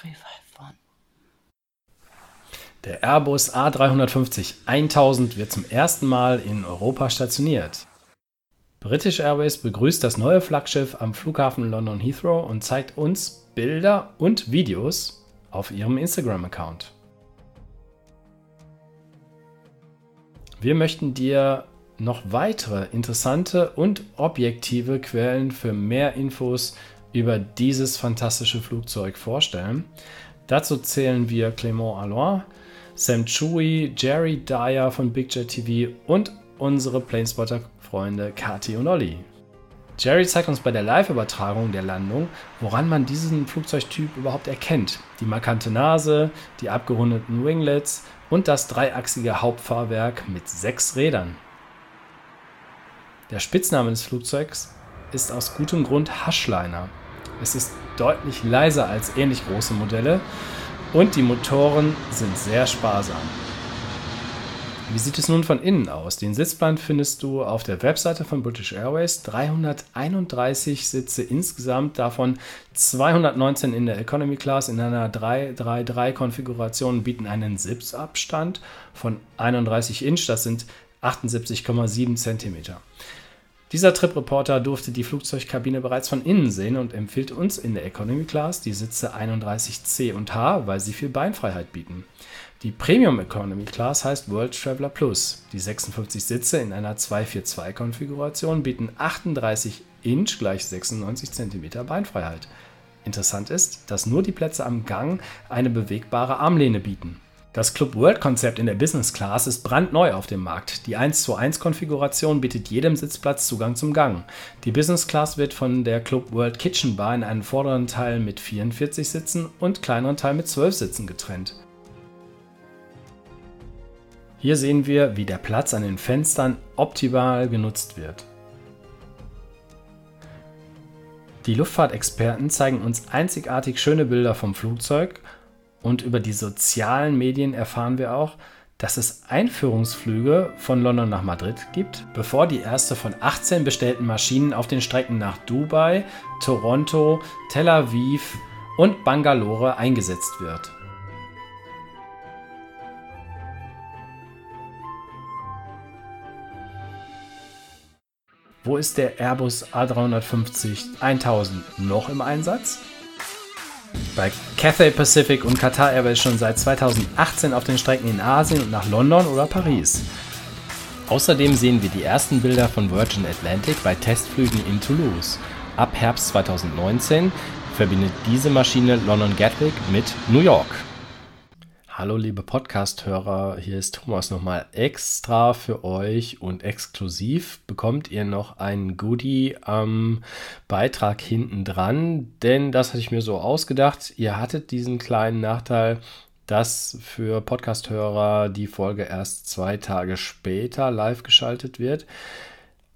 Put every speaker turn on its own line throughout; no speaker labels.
351.
Der Airbus A350 1000 wird zum ersten Mal in Europa stationiert. British Airways begrüßt das neue Flaggschiff am Flughafen London Heathrow und zeigt uns Bilder und Videos auf ihrem Instagram-Account. Wir möchten dir noch weitere interessante und objektive Quellen für mehr Infos über dieses fantastische Flugzeug vorstellen. Dazu zählen wir Clément Alloy, Sam Chui, Jerry Dyer von Big Jet TV und unsere Planespotter-Freunde Kati und Olli. Jerry zeigt uns bei der Live-Übertragung der Landung, woran man diesen Flugzeugtyp überhaupt erkennt. Die markante Nase, die abgerundeten Winglets und das dreiachsige Hauptfahrwerk mit sechs Rädern. Der Spitzname des Flugzeugs ist aus gutem Grund Haschliner. Es ist deutlich leiser als ähnlich große Modelle und die Motoren sind sehr sparsam. Wie sieht es nun von innen aus? Den Sitzplan findest du auf der Webseite von British Airways. 331 Sitze insgesamt, davon 219 in der Economy Class in einer 333-Konfiguration bieten einen Sitzabstand von 31 Inch, das sind 78,7 cm. Dieser Trip Reporter durfte die Flugzeugkabine bereits von innen sehen und empfiehlt uns in der Economy Class die Sitze 31C und H, weil sie viel Beinfreiheit bieten. Die Premium Economy Class heißt World Traveler Plus. Die 56 Sitze in einer 242-Konfiguration bieten 38 Inch gleich 96 cm Beinfreiheit. Interessant ist, dass nur die Plätze am Gang eine bewegbare Armlehne bieten. Das Club World Konzept in der Business Class ist brandneu auf dem Markt. Die 1 zu 1 Konfiguration bietet jedem Sitzplatz Zugang zum Gang. Die Business Class wird von der Club World Kitchen Bar in einen vorderen Teil mit 44 Sitzen und kleineren Teil mit 12 Sitzen getrennt. Hier sehen wir, wie der Platz an den Fenstern optimal genutzt wird. Die Luftfahrtexperten zeigen uns einzigartig schöne Bilder vom Flugzeug und über die sozialen Medien erfahren wir auch, dass es Einführungsflüge von London nach Madrid gibt, bevor die erste von 18 bestellten Maschinen auf den Strecken nach Dubai, Toronto, Tel Aviv und Bangalore eingesetzt wird. Wo ist der Airbus A350 1000 noch im Einsatz? Bei Cathay Pacific und Qatar Airways schon seit 2018 auf den Strecken in Asien und nach London oder Paris. Außerdem sehen wir die ersten Bilder von Virgin Atlantic bei Testflügen in Toulouse. Ab Herbst 2019 verbindet diese Maschine London Gatwick mit New York. Hallo liebe Podcast-Hörer, hier ist Thomas nochmal extra für euch und exklusiv bekommt ihr noch ein Goodie am Beitrag hinten dran, denn das hatte ich mir so ausgedacht. Ihr hattet diesen kleinen Nachteil, dass für Podcast-Hörer die Folge erst zwei Tage später live geschaltet wird.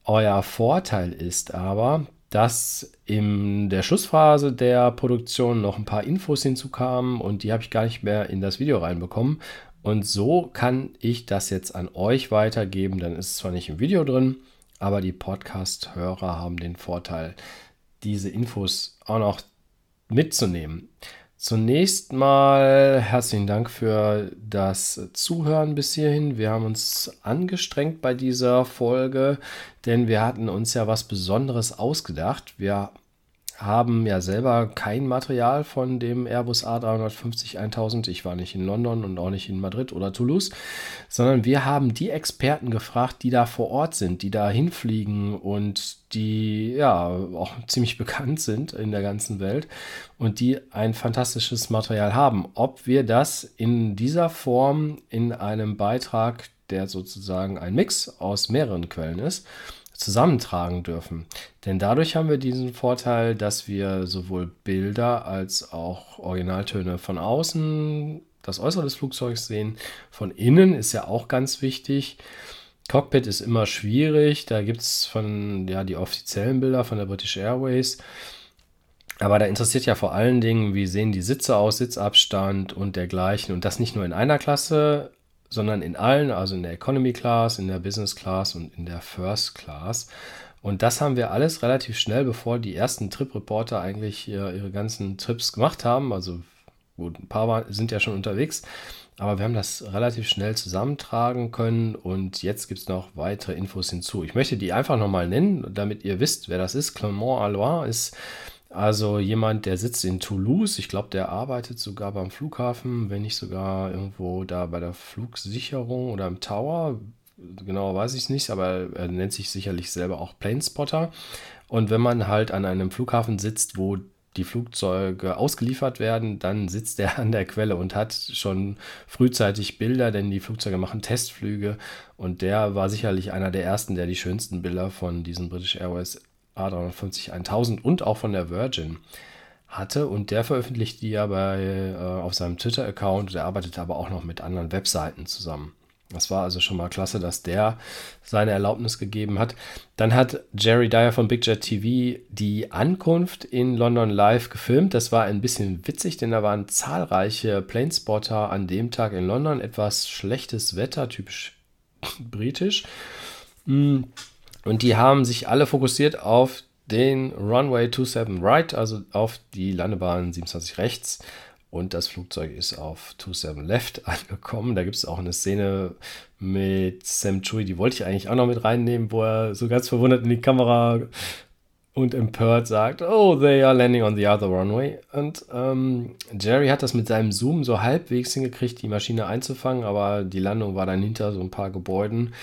Euer Vorteil ist aber, dass in der Schlussphase der Produktion noch ein paar Infos hinzukamen und die habe ich gar nicht mehr in das Video reinbekommen. Und so kann ich das jetzt an euch weitergeben. Dann ist es zwar nicht im Video drin, aber die Podcast-Hörer haben den Vorteil, diese Infos auch noch mitzunehmen. Zunächst mal herzlichen Dank für das Zuhören bis hierhin. Wir haben uns angestrengt bei dieser Folge, denn wir hatten uns ja was Besonderes ausgedacht. Wir haben ja selber kein Material von dem Airbus A350 1000. Ich war nicht in London und auch nicht in Madrid oder Toulouse, sondern wir haben die Experten gefragt, die da vor Ort sind, die da hinfliegen und die ja auch ziemlich bekannt sind in der ganzen Welt und die ein fantastisches Material haben. Ob wir das in dieser Form in einem Beitrag, der sozusagen ein Mix aus mehreren Quellen ist, zusammentragen dürfen. Denn dadurch haben wir diesen Vorteil, dass wir sowohl Bilder als auch Originaltöne von außen, das Äußere des Flugzeugs sehen. Von innen ist ja auch ganz wichtig. Cockpit ist immer schwierig. Da gibt es von ja die offiziellen Bilder von der British Airways. Aber da interessiert ja vor allen Dingen, wie sehen die Sitze aus, Sitzabstand und dergleichen. Und das nicht nur in einer Klasse, sondern in allen, also in der Economy Class, in der Business Class und in der First Class. Und das haben wir alles relativ schnell, bevor die ersten Trip-Reporter eigentlich ihre ganzen Trips gemacht haben. Also Gut, ein paar sind ja schon unterwegs, aber wir haben das relativ schnell zusammentragen können und jetzt gibt es noch weitere Infos hinzu. Ich möchte die einfach nochmal nennen, damit ihr wisst, wer das ist. Clement Allois ist also jemand, der sitzt in Toulouse. Ich glaube, der arbeitet sogar beim Flughafen, wenn nicht sogar irgendwo da bei der Flugsicherung oder im Tower. Genau weiß ich es nicht, aber er nennt sich sicherlich selber auch Planespotter. Und wenn man halt an einem Flughafen sitzt, wo die Flugzeuge ausgeliefert werden, dann sitzt er an der Quelle und hat schon frühzeitig Bilder, denn die Flugzeuge machen Testflüge und der war sicherlich einer der ersten, der die schönsten Bilder von diesen British Airways A350 1000 und auch von der Virgin hatte und der veröffentlicht die ja bei, äh, auf seinem Twitter-Account. Der arbeitet aber auch noch mit anderen Webseiten zusammen. Das war also schon mal klasse, dass der seine Erlaubnis gegeben hat. Dann hat Jerry Dyer von Big Jet TV die Ankunft in London live gefilmt. Das war ein bisschen witzig, denn da waren zahlreiche Planespotter an dem Tag in London. Etwas schlechtes Wetter, typisch britisch. Mm. Und die haben sich alle fokussiert auf den Runway 27 Right, also auf die Landebahn 27 rechts und das Flugzeug ist auf 27 Left angekommen. Da gibt es auch eine Szene mit Sam Chui, die wollte ich eigentlich auch noch mit reinnehmen, wo er so ganz verwundert in die Kamera und empört sagt, oh, they are landing on the other runway. Und ähm, Jerry hat das mit seinem Zoom so halbwegs hingekriegt, die Maschine einzufangen, aber die Landung war dann hinter so ein paar Gebäuden.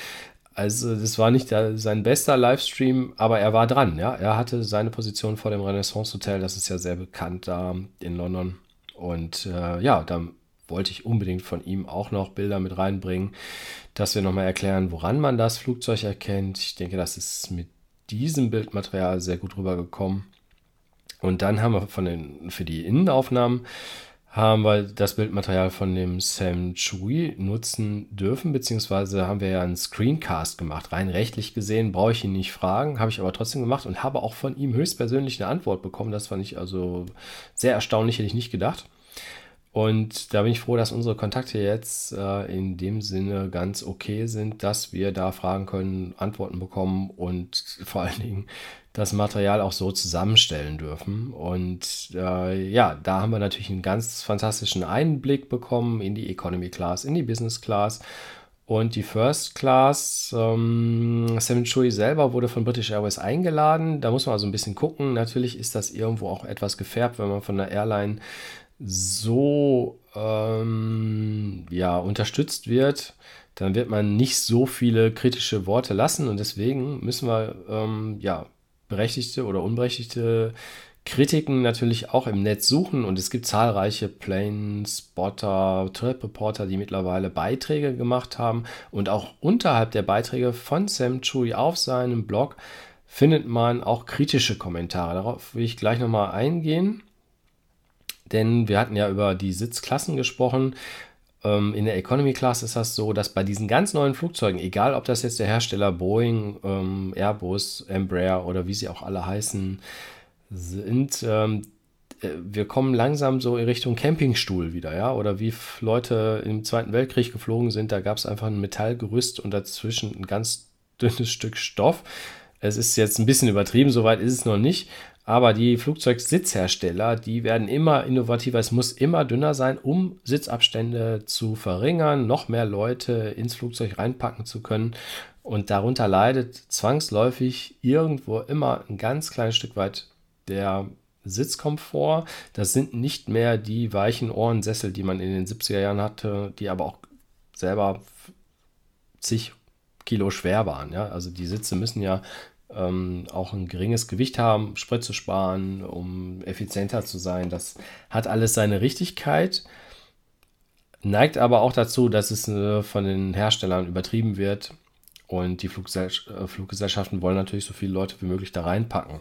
Also das war nicht der, sein bester Livestream, aber er war dran. Ja, er hatte seine Position vor dem Renaissance Hotel. Das ist ja sehr bekannt da in London. Und äh, ja, da wollte ich unbedingt von ihm auch noch Bilder mit reinbringen, dass wir nochmal erklären, woran man das Flugzeug erkennt. Ich denke, das ist mit diesem Bildmaterial sehr gut rübergekommen. Und dann haben wir von den, für die Innenaufnahmen haben wir das Bildmaterial von dem Sam Chui nutzen dürfen, beziehungsweise haben wir ja einen Screencast gemacht. Rein rechtlich gesehen brauche ich ihn nicht fragen, habe ich aber trotzdem gemacht und habe auch von ihm höchstpersönlich eine Antwort bekommen. Das fand ich also sehr erstaunlich, hätte ich nicht gedacht. Und da bin ich froh, dass unsere Kontakte jetzt äh, in dem Sinne ganz okay sind, dass wir da fragen können, Antworten bekommen und vor allen Dingen das Material auch so zusammenstellen dürfen. Und äh, ja, da haben wir natürlich einen ganz fantastischen Einblick bekommen in die Economy Class, in die Business Class. Und die First Class, ähm, Sam Chui selber wurde von British Airways eingeladen. Da muss man also ein bisschen gucken. Natürlich ist das irgendwo auch etwas gefärbt, wenn man von der Airline so ähm, ja, unterstützt wird, dann wird man nicht so viele kritische Worte lassen und deswegen müssen wir ähm, ja, berechtigte oder unberechtigte Kritiken natürlich auch im Netz suchen und es gibt zahlreiche Plane Spotter, Trip Reporter, die mittlerweile Beiträge gemacht haben und auch unterhalb der Beiträge von Sam Chui auf seinem Blog findet man auch kritische Kommentare. Darauf will ich gleich nochmal eingehen denn wir hatten ja über die Sitzklassen gesprochen. Ähm, in der Economy Class ist das so, dass bei diesen ganz neuen Flugzeugen, egal ob das jetzt der Hersteller Boeing, ähm, Airbus, Embraer oder wie sie auch alle heißen, sind, ähm, äh, wir kommen langsam so in Richtung Campingstuhl wieder, ja, oder wie Leute im Zweiten Weltkrieg geflogen sind, da gab es einfach ein Metallgerüst und dazwischen ein ganz dünnes Stück Stoff. Es ist jetzt ein bisschen übertrieben, soweit ist es noch nicht, aber die Flugzeugsitzhersteller, die werden immer innovativer. Es muss immer dünner sein, um Sitzabstände zu verringern, noch mehr Leute ins Flugzeug reinpacken zu können. Und darunter leidet zwangsläufig irgendwo immer ein ganz kleines Stück weit der Sitzkomfort. Das sind nicht mehr die weichen Ohrensessel, die man in den 70er Jahren hatte, die aber auch selber zig Kilo schwer waren. Ja? Also die Sitze müssen ja ähm, auch ein geringes Gewicht haben, Sprit zu sparen, um effizienter zu sein. Das hat alles seine Richtigkeit, neigt aber auch dazu, dass es äh, von den Herstellern übertrieben wird und die äh, Fluggesellschaften wollen natürlich so viele Leute wie möglich da reinpacken.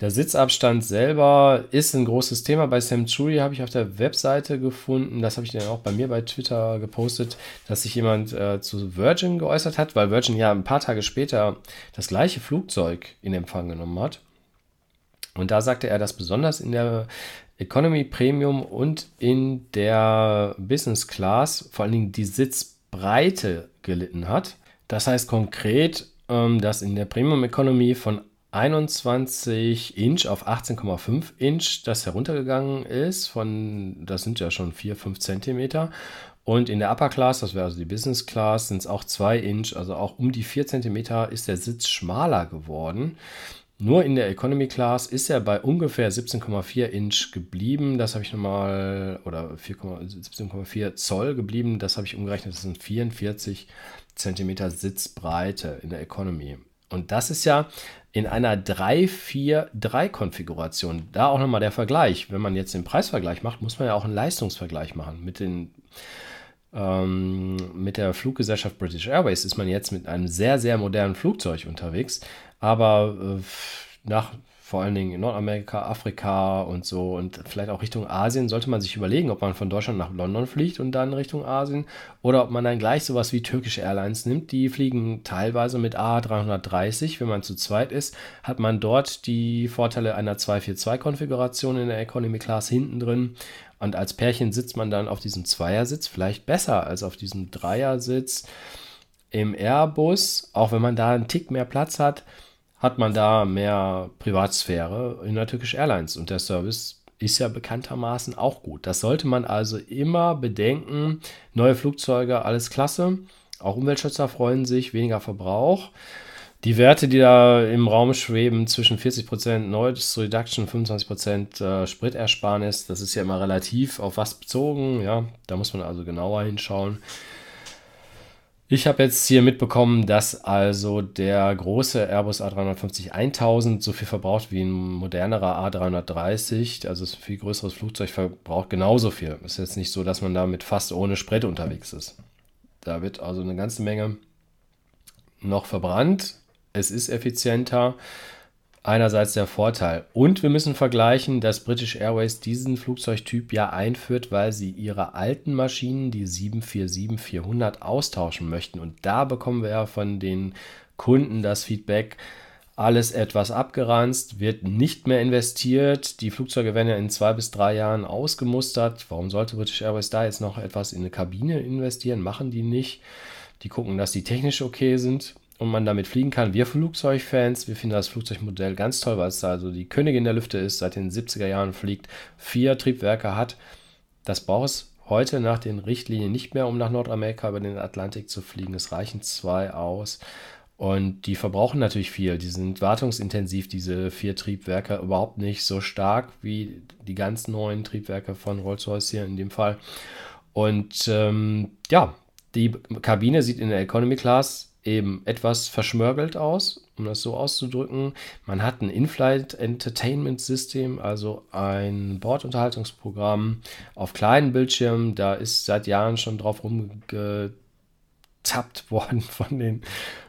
Der Sitzabstand selber ist ein großes Thema. Bei Sam Churi habe ich auf der Webseite gefunden, das habe ich dann auch bei mir bei Twitter gepostet, dass sich jemand äh, zu Virgin geäußert hat, weil Virgin ja ein paar Tage später das gleiche Flugzeug in Empfang genommen hat. Und da sagte er, dass besonders in der Economy Premium und in der Business Class vor allen Dingen die Sitzbreite gelitten hat. Das heißt konkret, ähm, dass in der Premium Economy von 21 Inch auf 18,5 Inch, das heruntergegangen ist. Von, das sind ja schon 4, 5 Zentimeter. Und in der Upper Class, das wäre also die Business Class, sind es auch 2 Inch, also auch um die 4 Zentimeter ist der Sitz schmaler geworden. Nur in der Economy Class ist er bei ungefähr 17,4 Inch geblieben. Das habe ich nochmal, oder 17,4 Zoll geblieben. Das habe ich umgerechnet. Das sind 44 Zentimeter Sitzbreite in der Economy. Und das ist ja in einer 3-4-3-Konfiguration. Da auch nochmal der Vergleich. Wenn man jetzt den Preisvergleich macht, muss man ja auch einen Leistungsvergleich machen mit den ähm, mit der Fluggesellschaft British Airways ist man jetzt mit einem sehr, sehr modernen Flugzeug unterwegs. Aber äh, nach vor allen Dingen in Nordamerika, Afrika und so und vielleicht auch Richtung Asien sollte man sich überlegen, ob man von Deutschland nach London fliegt und dann Richtung Asien oder ob man dann gleich sowas wie türkische Airlines nimmt. Die fliegen teilweise mit A330. Wenn man zu zweit ist, hat man dort die Vorteile einer 242-Konfiguration in der Economy Class hinten drin. Und als Pärchen sitzt man dann auf diesem Zweiersitz vielleicht besser als auf diesem Dreiersitz im Airbus, auch wenn man da einen Tick mehr Platz hat hat man da mehr Privatsphäre in der Turkish Airlines und der Service ist ja bekanntermaßen auch gut. Das sollte man also immer bedenken. Neue Flugzeuge, alles klasse. Auch Umweltschützer freuen sich, weniger Verbrauch. Die Werte, die da im Raum schweben, zwischen 40% Noise Reduction, 25% äh, Spritersparnis, das ist ja immer relativ auf was bezogen. Ja, da muss man also genauer hinschauen. Ich habe jetzt hier mitbekommen, dass also der große Airbus A350 1000 so viel verbraucht wie ein modernerer A330. Also ein viel größeres Flugzeug verbraucht genauso viel. Ist jetzt nicht so, dass man damit fast ohne Sprit unterwegs ist. Da wird also eine ganze Menge noch verbrannt. Es ist effizienter einerseits der Vorteil. Und wir müssen vergleichen, dass British Airways diesen Flugzeugtyp ja einführt, weil sie ihre alten Maschinen, die 747-400, austauschen möchten. Und da bekommen wir ja von den Kunden das Feedback, alles etwas abgeranzt, wird nicht mehr investiert. Die Flugzeuge werden ja in zwei bis drei Jahren ausgemustert. Warum sollte British Airways da jetzt noch etwas in eine Kabine investieren? Machen die nicht. Die gucken, dass die technisch okay sind und man damit fliegen kann. Wir Flugzeugfans, wir finden das Flugzeugmodell ganz toll, weil es da also die Königin der Lüfte ist, seit den 70er Jahren fliegt, vier Triebwerke hat. Das braucht es heute nach den Richtlinien nicht mehr, um nach Nordamerika über den Atlantik zu fliegen. Es reichen zwei aus. Und die verbrauchen natürlich viel. Die sind wartungsintensiv, diese vier Triebwerke, überhaupt nicht so stark wie die ganz neuen Triebwerke von Rolls-Royce hier in dem Fall. Und ähm, ja, die Kabine sieht in der Economy Class eben etwas verschmörgelt aus, um das so auszudrücken. Man hat ein In-Flight Entertainment System, also ein Bordunterhaltungsprogramm auf kleinen Bildschirmen. Da ist seit Jahren schon drauf rumgetappt worden von den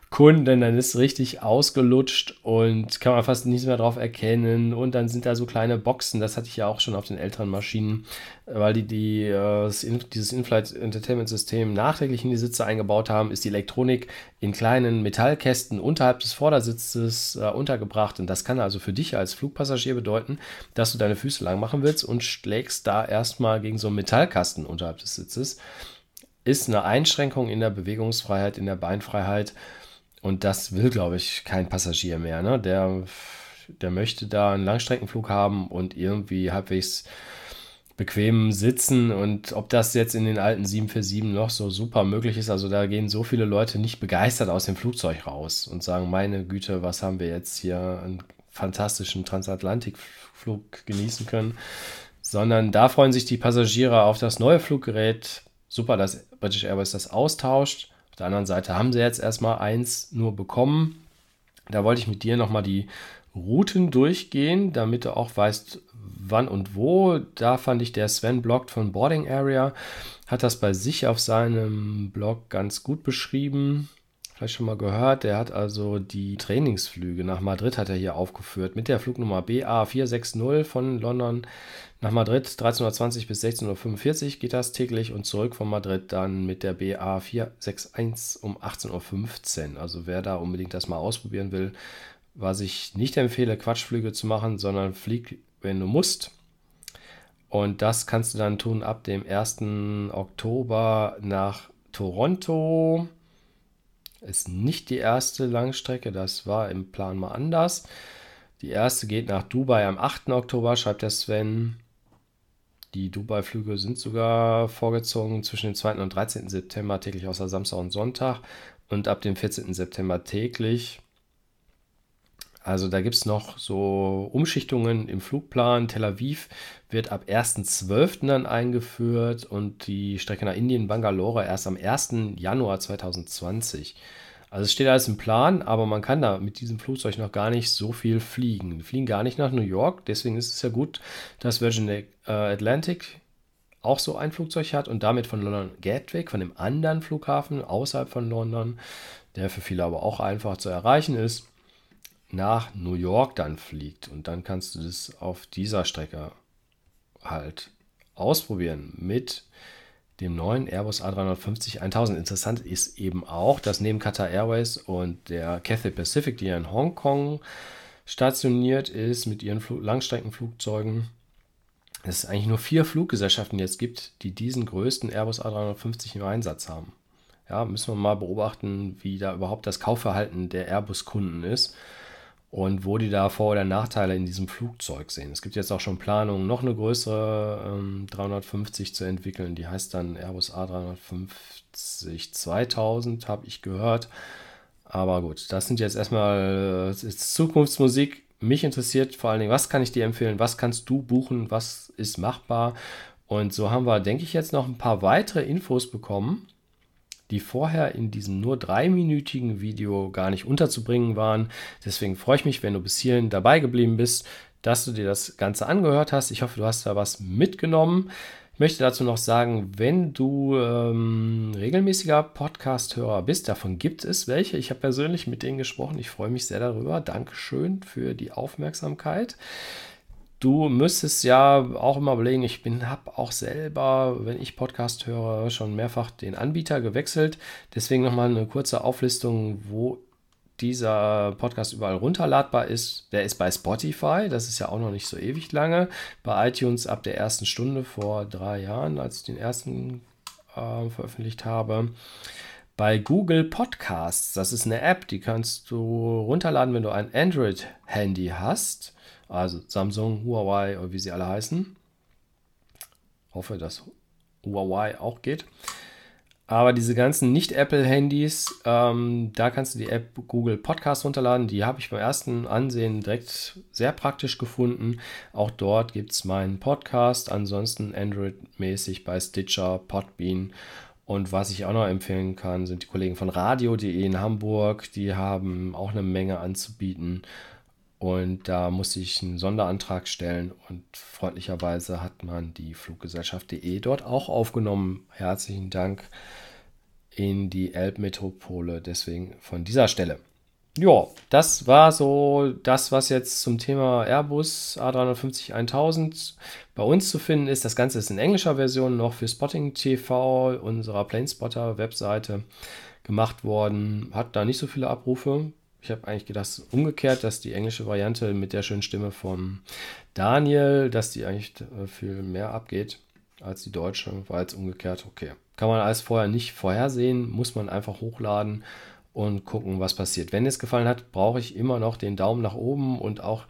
Kunden, dann ist richtig ausgelutscht und kann man fast nichts mehr drauf erkennen. Und dann sind da so kleine Boxen, das hatte ich ja auch schon auf den älteren Maschinen, weil die, die äh, dieses In-Flight Entertainment System nachträglich in die Sitze eingebaut haben, ist die Elektronik in kleinen Metallkästen unterhalb des Vordersitzes äh, untergebracht. Und das kann also für dich als Flugpassagier bedeuten, dass du deine Füße lang machen willst und schlägst da erstmal gegen so einen Metallkasten unterhalb des Sitzes. Ist eine Einschränkung in der Bewegungsfreiheit, in der Beinfreiheit und das will, glaube ich, kein Passagier mehr. Ne? Der, der möchte da einen Langstreckenflug haben und irgendwie halbwegs bequem sitzen. Und ob das jetzt in den alten 747 noch so super möglich ist, also da gehen so viele Leute nicht begeistert aus dem Flugzeug raus und sagen, meine Güte, was haben wir jetzt hier einen fantastischen Transatlantikflug genießen können. Sondern da freuen sich die Passagiere auf das neue Fluggerät. Super, dass British Airways das austauscht der anderen Seite haben sie jetzt erstmal eins nur bekommen. Da wollte ich mit dir nochmal die Routen durchgehen, damit du auch weißt, wann und wo. Da fand ich, der Sven bloggt von Boarding Area, hat das bei sich auf seinem Blog ganz gut beschrieben. Vielleicht schon mal gehört, der hat also die Trainingsflüge nach Madrid hat er hier aufgeführt mit der Flugnummer BA460 von London nach Madrid 13.20 bis 16.45 Uhr geht das täglich und zurück von Madrid dann mit der BA 461 um 18.15 Uhr. Also wer da unbedingt das mal ausprobieren will, was ich nicht empfehle, Quatschflüge zu machen, sondern flieg, wenn du musst. Und das kannst du dann tun ab dem 1. Oktober nach Toronto. Ist nicht die erste Langstrecke, das war im Plan mal anders. Die erste geht nach Dubai am 8. Oktober, schreibt der Sven. Die Dubai-Flüge sind sogar vorgezogen zwischen dem 2. und 13. September täglich außer Samstag und Sonntag und ab dem 14. September täglich. Also da gibt es noch so Umschichtungen im Flugplan. Tel Aviv wird ab 1.12. dann eingeführt und die Strecke nach Indien, Bangalore, erst am 1. Januar 2020. Also es steht alles im Plan, aber man kann da mit diesem Flugzeug noch gar nicht so viel fliegen. Wir fliegen gar nicht nach New York, deswegen ist es ja gut, dass Virgin äh, Atlantic auch so ein Flugzeug hat und damit von London Gatwick, von dem anderen Flughafen außerhalb von London, der für viele aber auch einfach zu erreichen ist, nach New York dann fliegt. Und dann kannst du das auf dieser Strecke halt ausprobieren mit dem neuen Airbus A350 1000. Interessant ist eben auch, dass neben Qatar Airways und der Cathay Pacific, die ja in Hongkong stationiert ist mit ihren Fl Langstreckenflugzeugen, es eigentlich nur vier Fluggesellschaften jetzt gibt, die diesen größten Airbus A350 im Einsatz haben. Ja, müssen wir mal beobachten, wie da überhaupt das Kaufverhalten der Airbus-Kunden ist und wo die da Vor- oder Nachteile in diesem Flugzeug sehen. Es gibt jetzt auch schon Planungen, noch eine größere ähm, 350 zu entwickeln. Die heißt dann Airbus A350 2000, habe ich gehört. Aber gut, das sind jetzt erstmal äh, Zukunftsmusik. Mich interessiert vor allen Dingen, was kann ich dir empfehlen, was kannst du buchen, was ist machbar. Und so haben wir, denke ich, jetzt noch ein paar weitere Infos bekommen die vorher in diesem nur dreiminütigen Video gar nicht unterzubringen waren. Deswegen freue ich mich, wenn du bis hierhin dabei geblieben bist, dass du dir das Ganze angehört hast. Ich hoffe, du hast da was mitgenommen. Ich möchte dazu noch sagen, wenn du ähm, regelmäßiger Podcast-Hörer bist, davon gibt es welche. Ich habe persönlich mit denen gesprochen. Ich freue mich sehr darüber. Dankeschön für die Aufmerksamkeit. Du müsstest ja auch immer überlegen, ich habe auch selber, wenn ich Podcast höre, schon mehrfach den Anbieter gewechselt. Deswegen nochmal eine kurze Auflistung, wo dieser Podcast überall runterladbar ist. Der ist bei Spotify, das ist ja auch noch nicht so ewig lange. Bei iTunes ab der ersten Stunde vor drei Jahren, als ich den ersten äh, veröffentlicht habe. Bei Google Podcasts, das ist eine App, die kannst du runterladen, wenn du ein Android-Handy hast also Samsung, Huawei oder wie sie alle heißen. Hoffe, dass Huawei auch geht. Aber diese ganzen Nicht-Apple-Handys, ähm, da kannst du die App Google Podcast runterladen. Die habe ich beim ersten Ansehen direkt sehr praktisch gefunden. Auch dort gibt es meinen Podcast. Ansonsten Android-mäßig bei Stitcher, Podbean. Und was ich auch noch empfehlen kann, sind die Kollegen von radio.de in Hamburg. Die haben auch eine Menge anzubieten. Und da musste ich einen Sonderantrag stellen und freundlicherweise hat man die Fluggesellschaft.de dort auch aufgenommen. Herzlichen Dank in die Elbmetropole. Deswegen von dieser Stelle. Ja, das war so das, was jetzt zum Thema Airbus A350 1000 bei uns zu finden ist. Das Ganze ist in englischer Version noch für Spotting TV, unserer Planespotter Webseite, gemacht worden. Hat da nicht so viele Abrufe. Ich habe eigentlich gedacht, umgekehrt, dass die englische Variante mit der schönen Stimme von Daniel, dass die eigentlich äh, viel mehr abgeht als die deutsche, war jetzt umgekehrt. Okay. Kann man alles vorher nicht vorhersehen, muss man einfach hochladen und gucken, was passiert. Wenn es gefallen hat, brauche ich immer noch den Daumen nach oben und auch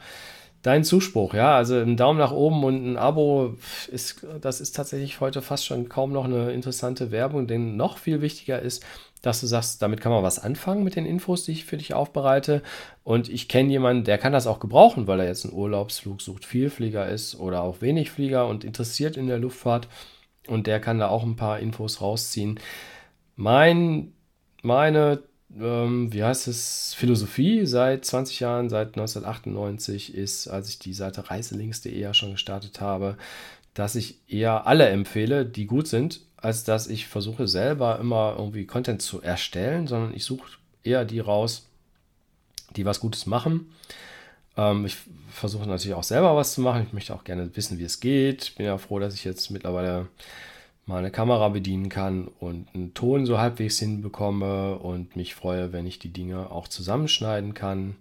deinen Zuspruch. Ja, also ein Daumen nach oben und ein Abo ist, das ist tatsächlich heute fast schon kaum noch eine interessante Werbung, denn noch viel wichtiger ist, dass du sagst, damit kann man was anfangen mit den Infos, die ich für dich aufbereite. Und ich kenne jemanden, der kann das auch gebrauchen, weil er jetzt einen Urlaubsflug sucht, Vielflieger ist oder auch wenig Flieger und interessiert in der Luftfahrt. Und der kann da auch ein paar Infos rausziehen. Mein, meine, ähm, wie heißt es, Philosophie seit 20 Jahren, seit 1998 ist, als ich die Seite reiselinks.de ja schon gestartet habe, dass ich eher alle empfehle, die gut sind, als dass ich versuche selber immer irgendwie Content zu erstellen, sondern ich suche eher die raus, die was Gutes machen. Ähm, ich versuche natürlich auch selber was zu machen. Ich möchte auch gerne wissen, wie es geht. Bin ja froh, dass ich jetzt mittlerweile mal eine Kamera bedienen kann und einen Ton so halbwegs hinbekomme und mich freue, wenn ich die Dinge auch zusammenschneiden kann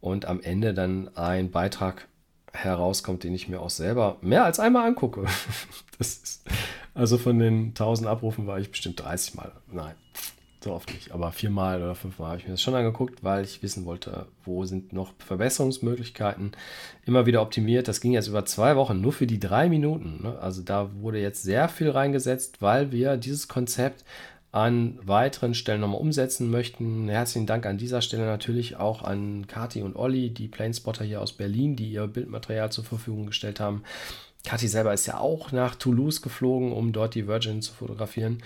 und am Ende dann ein Beitrag herauskommt, den ich mir auch selber mehr als einmal angucke. Das ist, also von den 1000 Abrufen war ich bestimmt 30 Mal. Nein, so oft nicht, aber viermal oder fünfmal habe ich mir das schon angeguckt, weil ich wissen wollte, wo sind noch Verbesserungsmöglichkeiten. Immer wieder optimiert. Das ging jetzt über zwei Wochen, nur für die drei Minuten. Ne? Also da wurde jetzt sehr viel reingesetzt, weil wir dieses Konzept an weiteren Stellen nochmal umsetzen möchten. Herzlichen Dank an dieser Stelle natürlich auch an Kati und Olli, die Planespotter hier aus Berlin, die ihr Bildmaterial zur Verfügung gestellt haben. Kati selber ist ja auch nach Toulouse geflogen, um dort die Virgin zu fotografieren.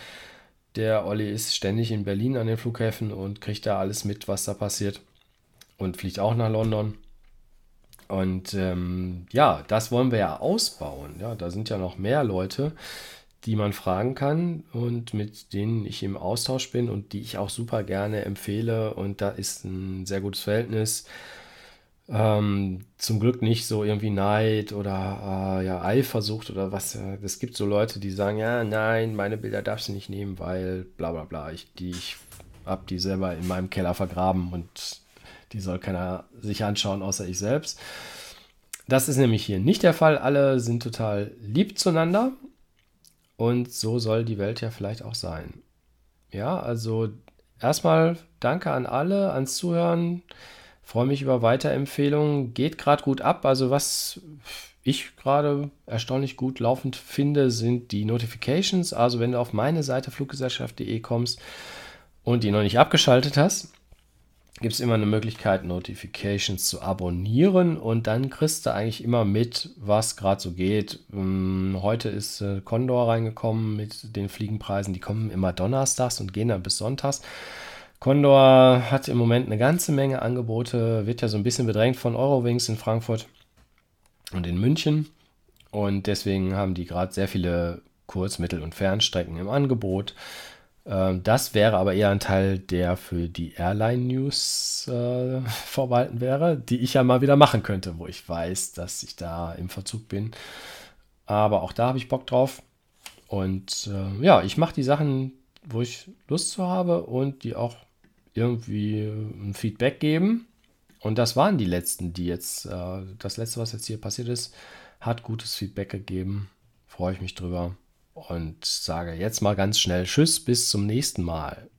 Der Olli ist ständig in Berlin an den Flughäfen und kriegt da alles mit, was da passiert. Und fliegt auch nach London. Und ähm, ja, das wollen wir ja ausbauen. Ja, da sind ja noch mehr Leute, die man fragen kann und mit denen ich im Austausch bin und die ich auch super gerne empfehle. Und da ist ein sehr gutes Verhältnis. Ähm, zum Glück nicht so irgendwie Neid oder äh, ja, Eifersucht oder was. Es gibt so Leute, die sagen, ja, nein, meine Bilder darfst du nicht nehmen, weil bla bla bla. Ich, die, ich habe die selber in meinem Keller vergraben und die soll keiner sich anschauen, außer ich selbst. Das ist nämlich hier nicht der Fall. Alle sind total lieb zueinander und so soll die Welt ja vielleicht auch sein. Ja, also erstmal danke an alle, ans Zuhören. Freue mich über Weiterempfehlungen. Geht gerade gut ab. Also was ich gerade erstaunlich gut laufend finde, sind die Notifications. Also wenn du auf meine Seite fluggesellschaft.de kommst und die noch nicht abgeschaltet hast, gibt es immer eine Möglichkeit, Notifications zu abonnieren und dann kriegst du eigentlich immer mit, was gerade so geht. Ähm, heute ist äh, Condor reingekommen mit den Fliegenpreisen. Die kommen immer donnerstags und gehen dann bis sonntags. Condor hat im Moment eine ganze Menge Angebote, wird ja so ein bisschen bedrängt von Eurowings in Frankfurt und in München. Und deswegen haben die gerade sehr viele Kurz-, Mittel- und Fernstrecken im Angebot. Ähm, das wäre aber eher ein Teil, der für die Airline-News äh, vorbehalten wäre, die ich ja mal wieder machen könnte, wo ich weiß, dass ich da im Verzug bin. Aber auch da habe ich Bock drauf. Und äh, ja, ich mache die Sachen, wo ich Lust zu habe und die auch irgendwie ein Feedback geben. Und das waren die letzten, die jetzt, äh, das letzte, was jetzt hier passiert ist, hat gutes Feedback gegeben. Freue ich mich drüber und sage jetzt mal ganz schnell Tschüss, bis zum nächsten Mal.